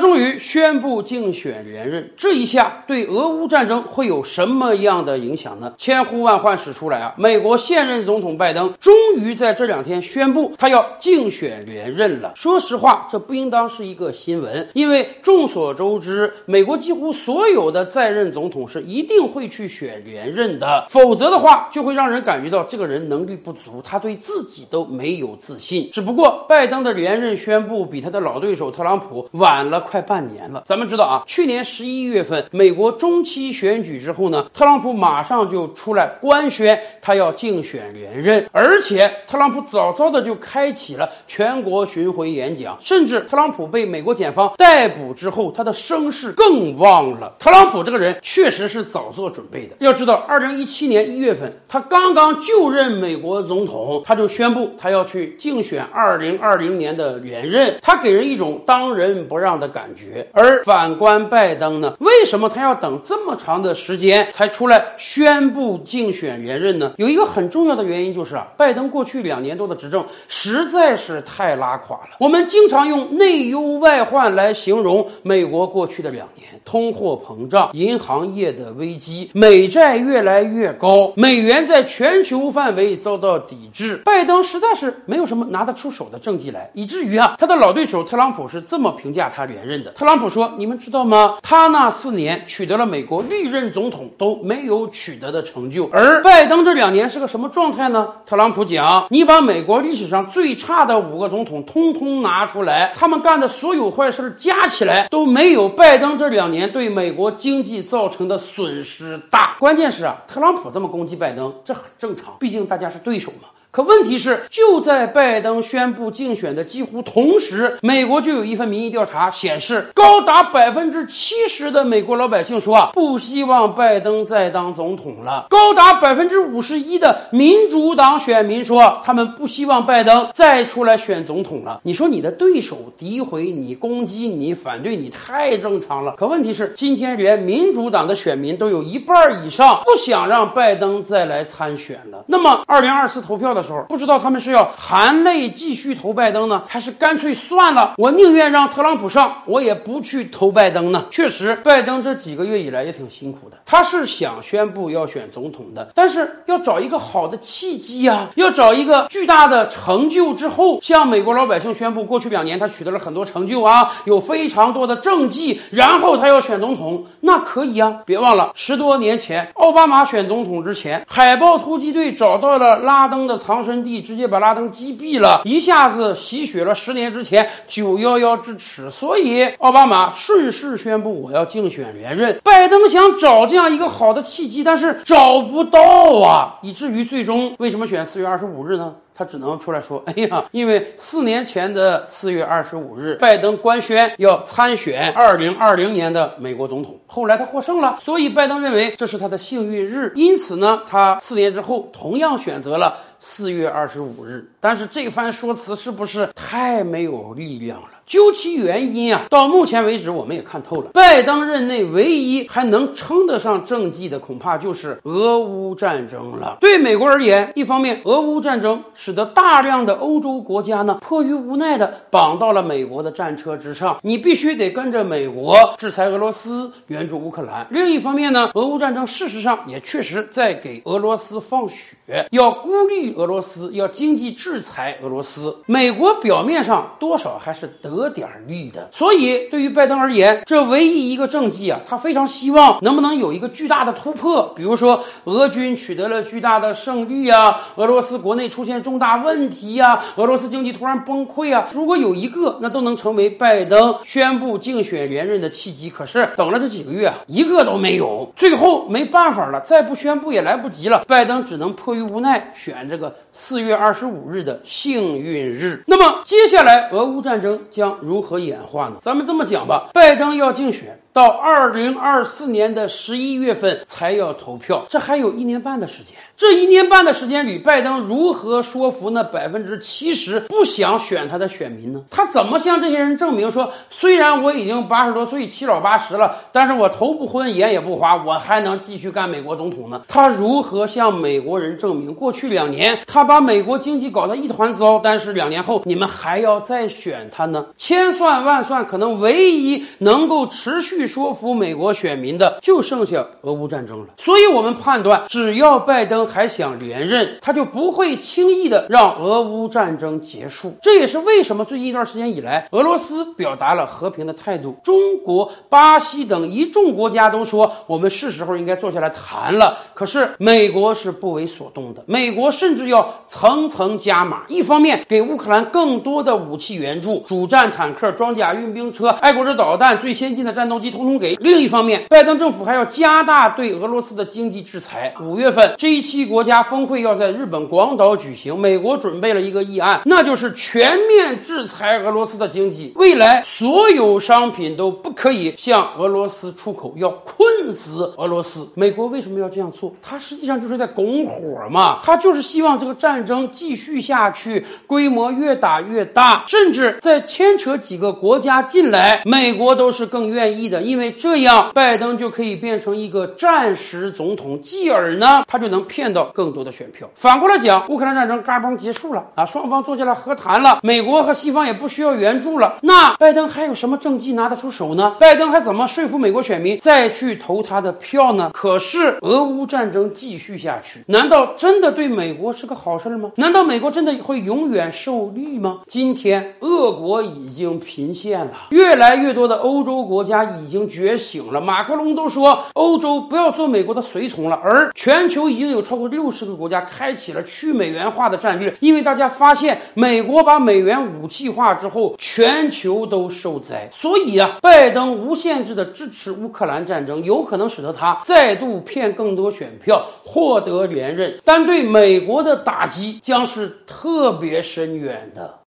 终于宣布竞选连任，这一下对俄乌战争会有什么样的影响呢？千呼万唤始出来啊！美国现任总统拜登终于在这两天宣布他要竞选连任了。说实话，这不应当是一个新闻，因为众所周知，美国几乎所有的在任总统是一定会去选连任的，否则的话就会让人感觉到这个人能力不足，他对自己都没有自信。只不过拜登的连任宣布比他的老对手特朗普晚了。快半年了，咱们知道啊，去年十一月份美国中期选举之后呢，特朗普马上就出来官宣他要竞选连任，而且特朗普早早的就开启了全国巡回演讲，甚至特朗普被美国检方逮捕之后，他的声势更旺了。特朗普这个人确实是早做准备的，要知道，二零一七年一月份他刚刚就任美国总统，他就宣布他要去竞选二零二零年的连任，他给人一种当仁不让的。感觉，而反观拜登呢？为什么他要等这么长的时间才出来宣布竞选连任呢？有一个很重要的原因就是啊，拜登过去两年多的执政实在是太拉垮了。我们经常用内忧外患来形容美国过去的两年：通货膨胀、银行业的危机、美债越来越高、美元在全球范围遭到抵制。拜登实在是没有什么拿得出手的政绩来，以至于啊，他的老对手特朗普是这么评价他的连。任的特朗普说：“你们知道吗？他那四年取得了美国历任总统都没有取得的成就。而拜登这两年是个什么状态呢？特朗普讲：你把美国历史上最差的五个总统通通拿出来，他们干的所有坏事加起来都没有拜登这两年对美国经济造成的损失大。关键是啊，特朗普这么攻击拜登，这很正常，毕竟大家是对手嘛。”可问题是，就在拜登宣布竞选的几乎同时，美国就有一份民意调查显示，高达百分之七十的美国老百姓说，不希望拜登再当总统了；高达百分之五十一的民主党选民说，他们不希望拜登再出来选总统了。你说你的对手诋毁你、攻击你、反对你，太正常了。可问题是，今天连民主党的选民都有一半以上不想让拜登再来参选了。那么，二零二四投票的。时候不知道他们是要含泪继续投拜登呢，还是干脆算了，我宁愿让特朗普上，我也不去投拜登呢。确实，拜登这几个月以来也挺辛苦的。他是想宣布要选总统的，但是要找一个好的契机呀，要找一个巨大的成就之后，向美国老百姓宣布，过去两年他取得了很多成就啊，有非常多的政绩，然后他要选总统，那可以啊。别忘了，十多年前奥巴马选总统之前，海豹突击队找到了拉登的藏。身地直接把拉登击毙了，一下子吸血了十年之前九幺幺之耻，所以奥巴马顺势宣布我要竞选连任。拜登想找这样一个好的契机，但是找不到啊，以至于最终为什么选四月二十五日呢？他只能出来说：“哎呀，因为四年前的四月二十五日，拜登官宣要参选二零二零年的美国总统，后来他获胜了，所以拜登认为这是他的幸运日，因此呢，他四年之后同样选择了四月二十五日。但是这番说辞是不是太没有力量了？”究其原因啊，到目前为止我们也看透了，拜登任内唯一还能称得上政绩的，恐怕就是俄乌战争了。对美国而言，一方面，俄乌战争使得大量的欧洲国家呢，迫于无奈的绑到了美国的战车之上，你必须得跟着美国制裁俄罗斯，援助乌克兰。另一方面呢，俄乌战争事实上也确实在给俄罗斯放血，要孤立俄罗斯，要经济制制裁俄罗斯。美国表面上多少还是得。点利的，所以对于拜登而言，这唯一一个政绩啊，他非常希望能不能有一个巨大的突破，比如说俄军取得了巨大的胜利啊，俄罗斯国内出现重大问题呀，俄罗斯经济突然崩溃啊，如果有一个，那都能成为拜登宣布竞选连任的契机。可是等了这几个月，一个都没有，最后没办法了，再不宣布也来不及了，拜登只能迫于无奈选这个四月二十五日的幸运日。那么接下来俄乌战争将。如何演化呢？咱们这么讲吧，拜登要竞选。到二零二四年的十一月份才要投票，这还有一年半的时间。这一年半的时间里，拜登如何说服那百分之七十不想选他的选民呢？他怎么向这些人证明说，虽然我已经八十多岁、七老八十了，但是我头不昏、眼也不花，我还能继续干美国总统呢？他如何向美国人证明，过去两年他把美国经济搞得一团糟，但是两年后你们还要再选他呢？千算万算，可能唯一能够持续说服美国选民的，就剩下俄乌战争了。所以，我们判断，只要拜登还想连任，他就不会轻易的让俄乌战争结束。这也是为什么最近一段时间以来，俄罗斯表达了和平的态度，中国、巴西等一众国家都说，我们是时候应该坐下来谈了。可是，美国是不为所动的，美国甚至要层层加加码，一方面给乌克兰更多的武器援助，主战坦克、装甲运兵车、爱国者导弹、最先进的战斗机，通通给；另一方面，拜登政府还要加大对俄罗斯的经济制裁。五月份，G7 国家峰会要在日本广岛举行，美国准备了一个议案，那就是全面制裁俄罗斯的经济，未来所有商品都不可以向俄罗斯出口，要困死俄罗斯。美国为什么要这样做？它实际上就是在拱火嘛，它就是希望这个战争继续下去，规模越打越大，甚至再牵扯几个国家进来，美国都是更愿意的，因为这样拜登就可以变成一个战时总统，继而呢，他就能骗到更多的选票。反过来讲，乌克兰战争嘎嘣结束了啊，双方坐下来和谈了，美国和西方也不需要援助了，那拜登还有什么政绩拿得出手呢？拜登还怎么说服美国选民再去投他的票呢？可是俄乌战争继续下去，难道真的对美国是个好事吗？难道美国真的会永远受利吗？今天俄国已经频现了，越来越多的欧洲国家已经觉醒了。马克龙都说欧洲不要做美国的随从了，而全球已经有超过六十个国家开启了去美元化的战略，因为大家发现美国把美元武器化之后，全球都受灾。所以啊，拜登无限制的支持乌克兰战争，有可能使得他再度骗更多选票，获得连任，但对美国的打击将是特别深远的。